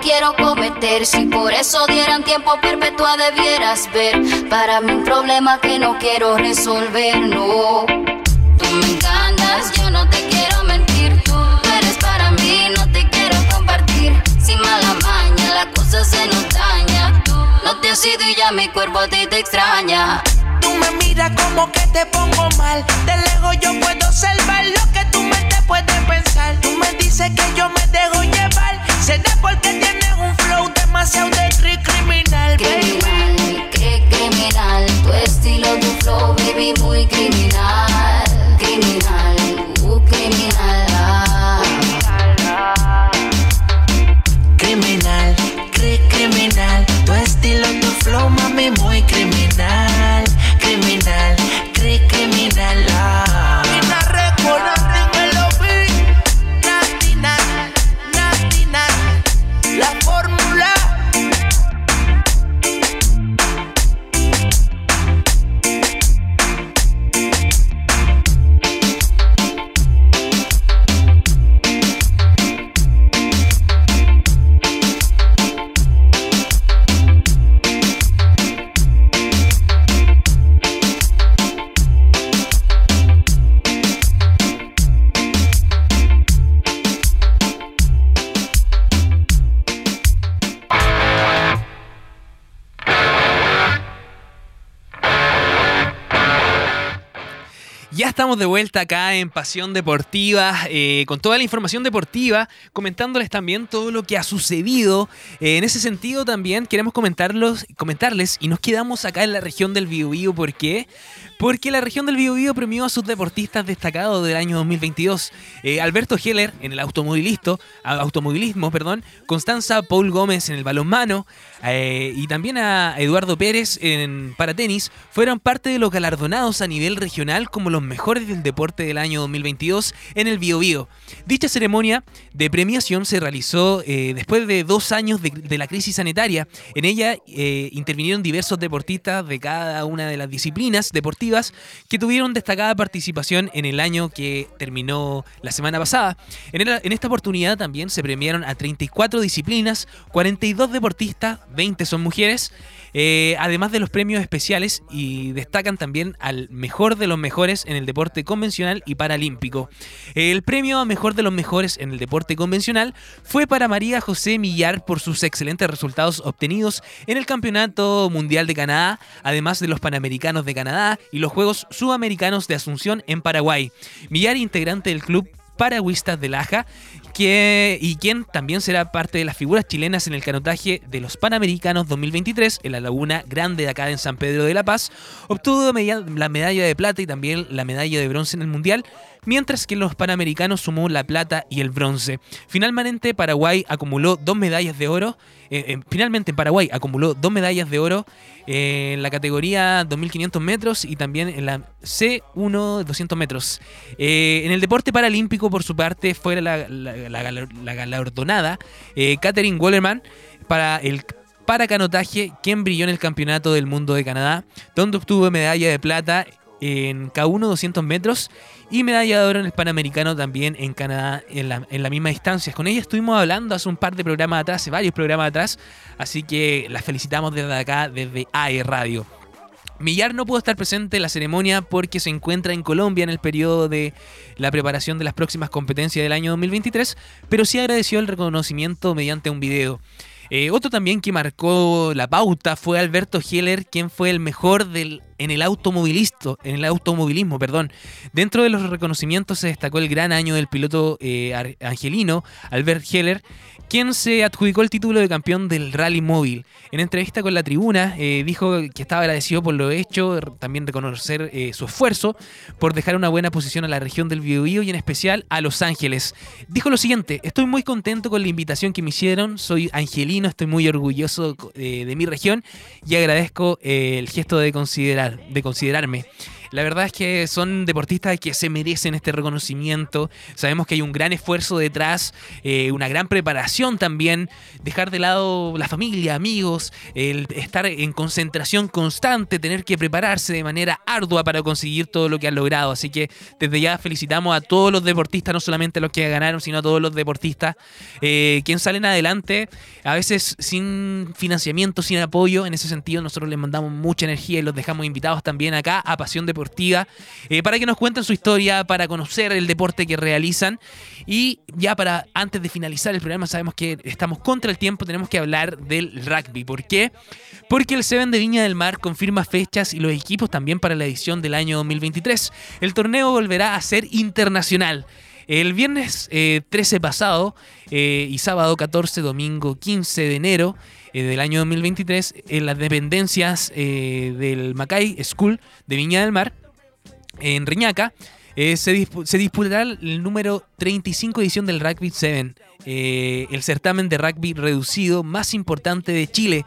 Quiero cometer. Si por eso dieran tiempo perpetua, debieras ver. Para mí, un problema que no quiero resolver, no. Tú me encantas, yo no te quiero mentir. Tú eres para mí, no te quiero compartir. Sin mala maña, la cosa se nos daña. Tú no te has ido y ya mi cuerpo a ti te extraña. Tú me miras como que te pongo mal. De lejos yo puedo observar lo que tu mente puede pensar. Tú me dices que yo me de vuelta acá en Pasión Deportiva, eh, con toda la información deportiva, comentándoles también todo lo que ha sucedido. Eh, en ese sentido también queremos comentarlos, comentarles y nos quedamos acá en la región del Biobío. ¿Por qué? Porque la región del Biobío premió a sus deportistas destacados del año 2022. Eh, Alberto Heller en el automovilismo, perdón, Constanza Paul Gómez en el balonmano eh, y también a Eduardo Pérez en paratenis fueron parte de los galardonados a nivel regional como los mejores del deporte del año 2022 en el Bio Bio. Dicha ceremonia de premiación se realizó eh, después de dos años de, de la crisis sanitaria. En ella intervinieron diversos deportistas de cada una de las disciplinas deportivas que tuvieron destacada participación en el año que terminó la semana pasada. En, esta oportunidad también se premiaron a 34 disciplinas, 42 deportistas, 20 son mujeres, eh, además de los premios especiales y destacan también al mejor de los mejores en el deporte convencional y paralímpico. El premio a mejor de los mejores en el deporte convencional fue para María José Millar por sus excelentes resultados obtenidos en el Campeonato Mundial de Canadá, además de los Panamericanos de Canadá y los Juegos Sudamericanos de Asunción en Paraguay. Millar, integrante del club Paragüistas de Laja, que, y quien también será parte de las figuras chilenas en el canotaje de los Panamericanos 2023 en la Laguna Grande de acá en San Pedro de la Paz, obtuvo la medalla de plata y también la medalla de bronce en el Mundial, mientras que los Panamericanos sumó la plata y el bronce. Finalmente Paraguay acumuló dos medallas de oro. eh, eh, finalmente en Paraguay acumuló dos medallas de oro eh, en la categoría 2500 metros y también en la C1 200 metros. En el deporte paralímpico, por su parte, fue la, la- la galar- la galardonada Catherine Wallerman para el paracanotaje, quien brilló en el Campeonato del Mundo de Canadá, donde obtuvo medalla de plata en K1 200 metros y medalla de oro en el Panamericano también en Canadá en la, en la misma distancia. Con ella estuvimos hablando hace un par de programas atrás, hace varios programas atrás, así que la felicitamos desde acá, desde AE Radio. Millar no pudo estar presente en la ceremonia porque se encuentra en Colombia en el periodo de la preparación de las próximas competencias del año 2023, pero sí agradeció el reconocimiento mediante un video. Eh, otro también que marcó la pauta fue Alberto Heller, quien fue el mejor en el automovilismo, en el automovilismo, perdón. Dentro de los reconocimientos se destacó el gran año del piloto eh, angelino Albert Heller, quien se adjudicó el título de campeón del rally móvil. En entrevista con la tribuna eh, dijo que estaba agradecido por lo hecho, también reconocer eh, su esfuerzo por dejar una buena posición a la región del Biobío y en especial a Los Ángeles. Dijo lo siguiente, estoy muy contento con la invitación que me hicieron, soy angelino, estoy muy orgulloso eh, de mi región y agradezco eh, el gesto de, considerar, de considerarme. La verdad es que son deportistas que se merecen este reconocimiento. Sabemos que hay un gran esfuerzo detrás, eh, una gran preparación también. Dejar de lado la familia, amigos, el estar en concentración constante, tener que prepararse de manera ardua para conseguir todo lo que han logrado. Así que desde ya felicitamos a todos los deportistas, no solamente a los que ganaron, sino a todos los deportistas eh, quienes salen adelante, a veces sin financiamiento, sin apoyo. En ese sentido, nosotros les mandamos mucha energía y los dejamos invitados también acá a Pasión Deportiva eh, para que nos cuenten su historia, para conocer el deporte que realizan. Y ya para antes de finalizar el programa, sabemos que estamos contra el tiempo, tenemos que hablar del rugby. ¿Por qué? Porque el Seven de Viña del Mar confirma fechas y los equipos también para la edición del año 2023. El torneo volverá a ser internacional. El viernes eh, 13 pasado eh, y sábado 14, domingo 15 de enero eh, del año 2023, en las dependencias eh, del Macay School de Viña del Mar, en Reñaca, eh, se, se disputará el número 35 edición del Rugby 7, eh, el certamen de rugby reducido más importante de Chile,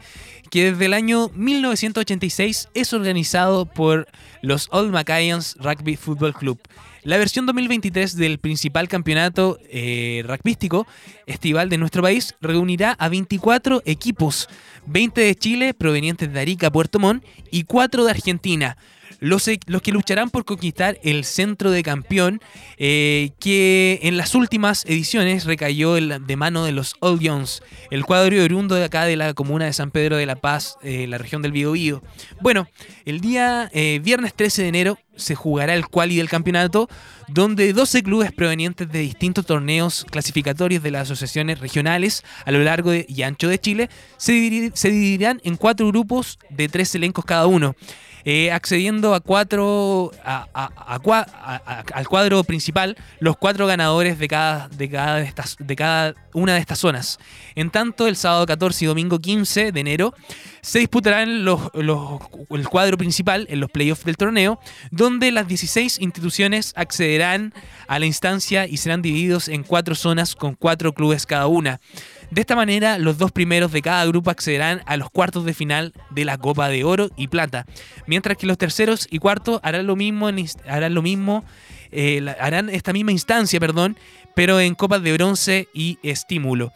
que desde el año 1986 es organizado por los Old Macayans Rugby Football Club. La versión 2023 del principal campeonato eh, rugbyístico estival de nuestro país reunirá a 24 equipos, 20 de Chile provenientes de Arica, Puerto Montt y 4 de Argentina. Los, e- los que lucharán por conquistar el centro de campeón, eh, que en las últimas ediciones recayó de mano de los Old Jones, el cuadro oriundo de acá de la comuna de San Pedro de la Paz, eh, la región del Biobío. Bueno, el día eh, viernes 13 de enero se jugará el quali del campeonato, donde 12 clubes provenientes de distintos torneos clasificatorios de las asociaciones regionales a lo largo de- y ancho de Chile se dividirán en cuatro grupos de tres elencos cada uno. Eh, accediendo a cuatro a- a- al cuadro principal los cuatro ganadores de cada de cada estas de cada una de estas zonas. En tanto el sábado 14 y domingo 15 de enero se disputarán el cuadro principal en los playoffs del torneo donde las 16 instituciones accederán a la instancia y serán divididos en cuatro zonas con cuatro clubes cada una de esta manera, los dos primeros de cada grupo accederán a los cuartos de final de la Copa de Oro y Plata, mientras que los terceros y cuartos harán lo mismo, harán lo mismo, eh, harán esta misma instancia, perdón, pero en copas de bronce y estímulo.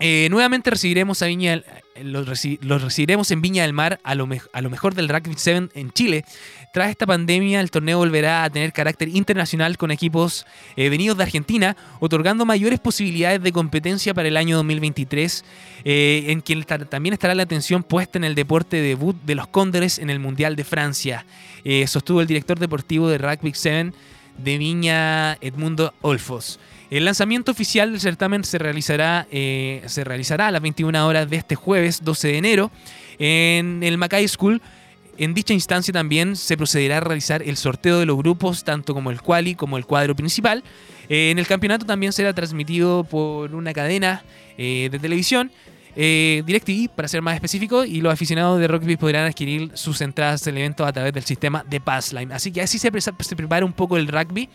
Eh, nuevamente recibiremos a Viña los, reci- los recibiremos en Viña del Mar a lo, a lo mejor del Rugby 7 en Chile. Tras esta pandemia, el torneo volverá a tener carácter internacional con equipos eh, venidos de Argentina, otorgando mayores posibilidades de competencia para el año 2023, eh, en quien también estará la atención puesta en el deporte debut de los Cóndores en el Mundial de Francia, eh, sostuvo el director deportivo de Rugby 7 de Viña, Edmundo Olfos. El lanzamiento oficial del certamen se realizará, eh, se realizará a las 21 horas de este jueves 12 de enero en el Mackay School. En dicha instancia también se procederá a realizar el sorteo de los grupos, tanto como el quali como el cuadro principal. Eh, en el campeonato también será transmitido por una cadena eh, de televisión. Eh, DirecTV, para ser más específico, y los aficionados de rugby podrán adquirir sus entradas del evento a través del sistema de Passline. Así que así se, se prepara un poco el rugby.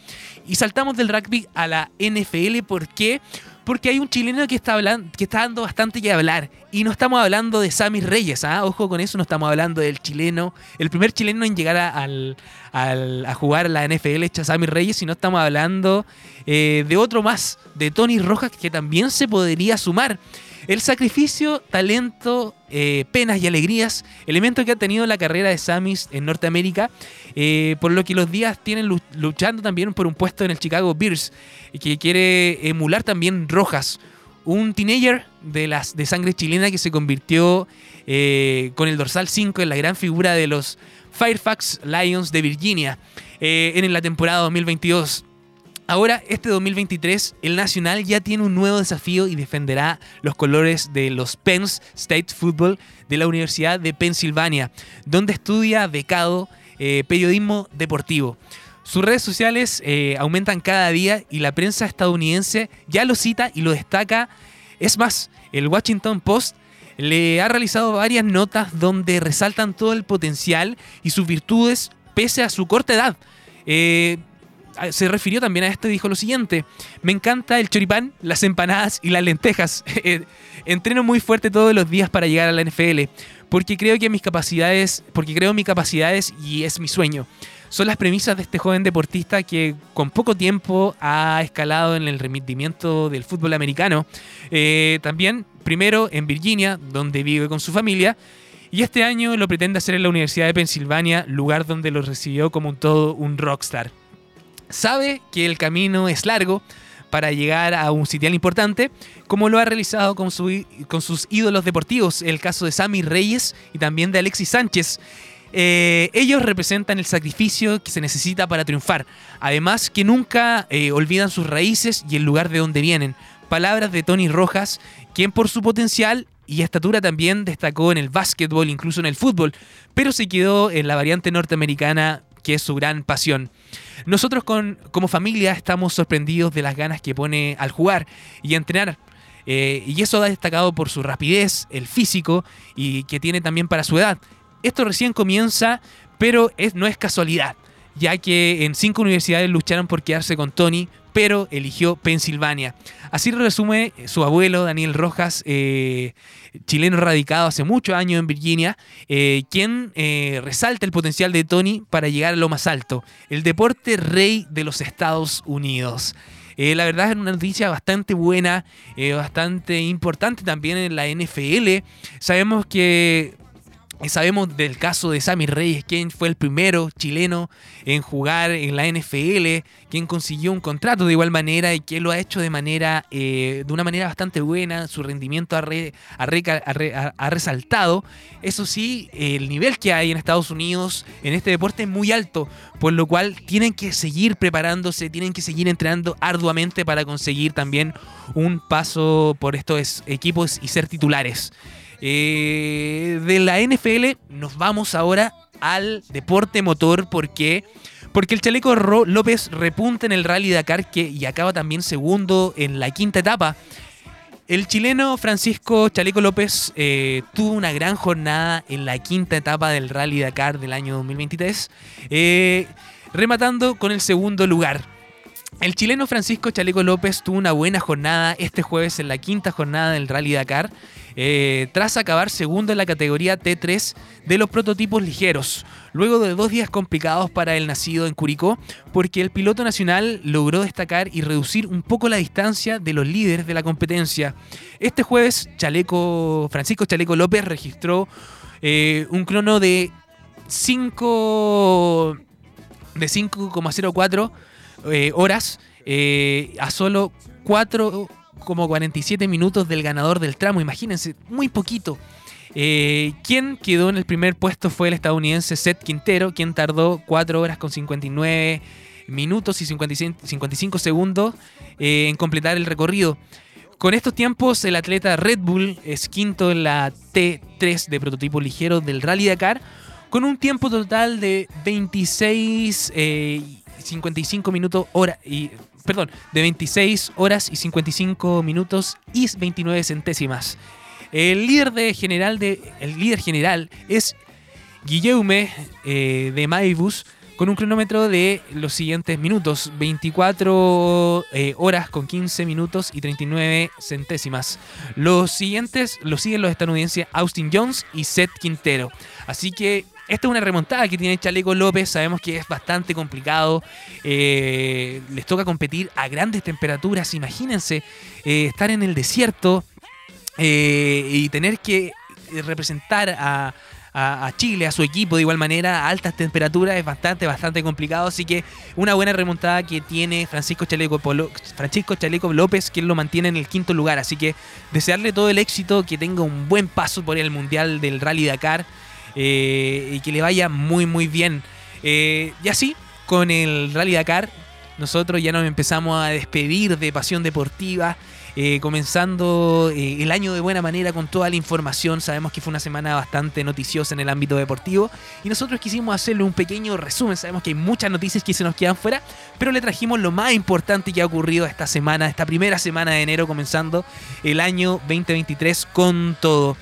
Y saltamos del rugby a la NFL. ¿Por qué? Porque hay un chileno que está, hablando, que está dando bastante que hablar. Y no estamos hablando de Sammy Reyes, ¿ah? Ojo con eso, no estamos hablando del chileno, el primer chileno en llegar a, al- a jugar la NFL, es Sammy Reyes, sino estamos hablando eh, de otro más, de Tony Rojas, que también se podría sumar. El sacrificio, talento, eh, penas y alegrías, elemento que ha tenido la carrera de Samis en Norteamérica, eh, por lo que los días tienen lu- luchando también por un puesto en el Chicago Bears, que quiere emular también Rojas, un teenager de, las, de sangre chilena que se convirtió eh, con el dorsal 5 en la gran figura de los Fairfax Lions de Virginia eh, en la temporada 2022. Ahora, este 2023, el Nacional ya tiene un nuevo desafío y defenderá los colores de los Penn State Football de la Universidad de Pensilvania, donde estudia becado eh, periodismo deportivo. Sus redes sociales eh, aumentan cada día y la prensa estadounidense ya lo cita y lo destaca. Es más, el Washington Post le ha realizado varias notas donde resaltan todo el potencial y sus virtudes pese a su corta edad. Eh, se refirió también a esto y dijo lo siguiente: Me encanta el choripán, las empanadas y las lentejas. Eh, Entreno muy fuerte todos los días para llegar a la NFL, porque creo que mis capacidades, porque creo mis capacidades y es mi sueño. Son las premisas de este joven deportista que con poco tiempo ha escalado en el rendimiento del fútbol americano. Eh, también, primero en Virginia, donde vive con su familia, y este año lo pretende hacer en la Universidad de Pensilvania, lugar donde lo recibió como un todo un rockstar. Sabe que el camino es largo para llegar a un sitial importante, como lo ha realizado con, su- con sus ídolos deportivos, el caso de Sammy Reyes y también de Alexis Sánchez. Eh, ellos representan el sacrificio que se necesita para triunfar, además que nunca eh, olvidan sus raíces y el lugar de donde vienen. Palabras de Tony Rojas, quien por su potencial y estatura también destacó en el básquetbol, incluso en el fútbol, pero se quedó en la variante norteamericana que es su gran pasión. Nosotros con, como familia estamos sorprendidos de las ganas que pone al jugar y entrenar. Eh, y eso ha destacado por su rapidez, el físico y que tiene también para su edad. Esto recién comienza, pero no es casualidad, ya que en cinco universidades lucharon por quedarse con Tony, pero eligió Pensilvania. Así resume su abuelo, Daniel Rojas, eh, chileno radicado hace muchos años en Virginia, eh, quien eh, resalta el potencial de Tony para llegar a lo más alto, el deporte rey de los Estados Unidos. La verdad es una noticia bastante buena, bastante importante también en la NFL. Sabemos que sabemos del caso de Sammy Reyes, quien fue el primero chileno en jugar en la NFL, quien consiguió un contrato de igual manera y que lo ha hecho de manera eh, de una manera bastante buena. Su rendimiento ha, ha resaltado. Eso sí, el nivel que hay en Estados Unidos en este deporte es muy alto, por lo cual tienen que seguir preparándose, tienen que seguir entrenando arduamente para conseguir también un paso por estos equipos y ser titulares. Eh, de la NFL nos vamos ahora al deporte motor porque porque el chaleco Ro- López repunta en el Rally Dakar que, y acaba también segundo en la quinta etapa. El chileno Francisco Chaleco López eh, tuvo una gran jornada en la quinta etapa del Rally Dakar del año 2023, eh, rematando con el segundo lugar. El chileno Francisco Chaleco López tuvo una buena jornada este jueves en la quinta jornada del Rally Dakar, eh, tras acabar segundo en la categoría T3 de los prototipos ligeros, luego de dos días complicados para el nacido en Curicó, porque el piloto nacional logró destacar y reducir un poco la distancia de los líderes de la competencia. Este jueves, Chaleco, Francisco Chaleco López registró eh, un crono de 5 de 5,04 eh, horas eh, a solo 4,47 minutos del ganador del tramo. Imagínense, muy poquito. Eh, quien quedó en el primer puesto fue el estadounidense Seth Quintero, quien tardó 4 horas con 59 minutos y 55, 55 segundos eh, en completar el recorrido. Con estos tiempos, el atleta Red Bull es quinto en la T3 de prototipo ligero del Rally Dakar, con un tiempo total de 26 eh, 55 minutos hora y perdón, de 26 horas y 55 minutos y 29 centésimas. El líder, de general el líder general es Guillaume eh, de Maibus con un cronómetro de los siguientes minutos, 24 eh, horas con 15 minutos y 39 centésimas. Los siguientes los siguen los estadounidenses Austin Jones y Seth Quintero. Así que esta es una remontada que tiene Chaleco López. Sabemos que es bastante complicado. Eh, les toca competir a grandes temperaturas. Imagínense eh, estar en el desierto y tener que representar a, Chile, a su equipo de igual manera, a altas temperaturas, es bastante, bastante complicado. Así que una buena remontada que tiene Francisco Chaleco, Francisco Chaleco López, que lo mantiene en el quinto lugar. Así que desearle todo el éxito, que tenga un buen paso por el Mundial del Rally Dakar eh, y que le vaya muy, muy bien. Eh, y así, con el Rally Dakar, nosotros ya nos empezamos a despedir de Pasión Deportiva. eh, comenzando el año de buena manera con toda la información. Sabemos que fue una semana bastante noticiosa en el ámbito deportivo y nosotros quisimos hacerle un pequeño resumen. Sabemos que hay muchas noticias que se nos quedan fuera, pero le trajimos lo más importante que ha ocurrido esta semana, esta primera semana de enero, comenzando el año 2023 con todo.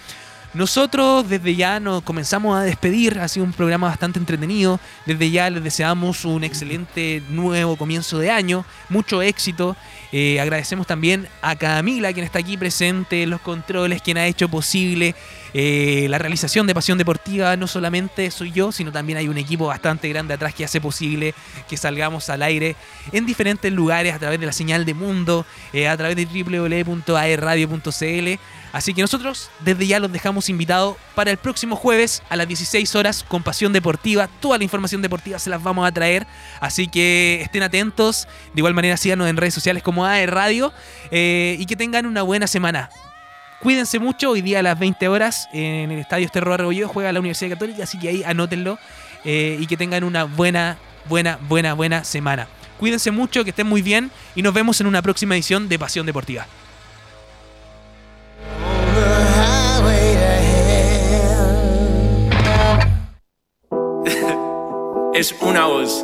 Nosotros desde ya nos comenzamos a despedir, ha sido un programa bastante entretenido, desde ya les deseamos un excelente nuevo comienzo de año, mucho éxito, Eh, agradecemos también a Camila quien está aquí presente en los controles, quien ha hecho posible eh, la realización de Pasión Deportiva, no solamente soy yo, sino también hay un equipo bastante grande atrás que hace posible que salgamos al aire en diferentes lugares a través de la señal de mundo, eh, a través de www.aerradio.cl. Así que nosotros desde ya los dejamos invitados para el próximo jueves a las 16 horas con Pasión Deportiva. Toda la información deportiva se las vamos a traer. Así que estén atentos. De igual manera síganos en redes sociales como AE Radio. eh, y que tengan una buena semana. Cuídense mucho. Hoy día a las 20 horas en el Estadio Esterro Arroyo juega la Universidad Católica. Así que ahí anótenlo. eh, y que tengan una buena, buena, buena, buena semana. Cuídense mucho, que estén muy bien. Y nos vemos en una próxima edición de Pasión Deportiva. es una voz.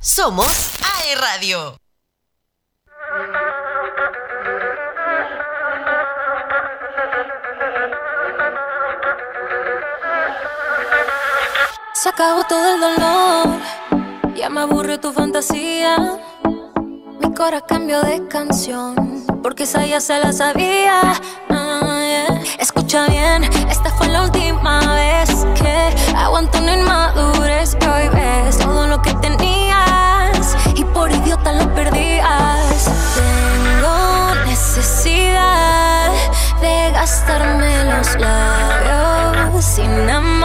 Somos AE Radio. Se acabó todo el dolor, ya me aburre tu fantasía. Mi cora cambió de canción, porque esa ya se la sabía. Ah, Escucha bien, esta fue la última vez que aguanto un inmaduro labios sin amor.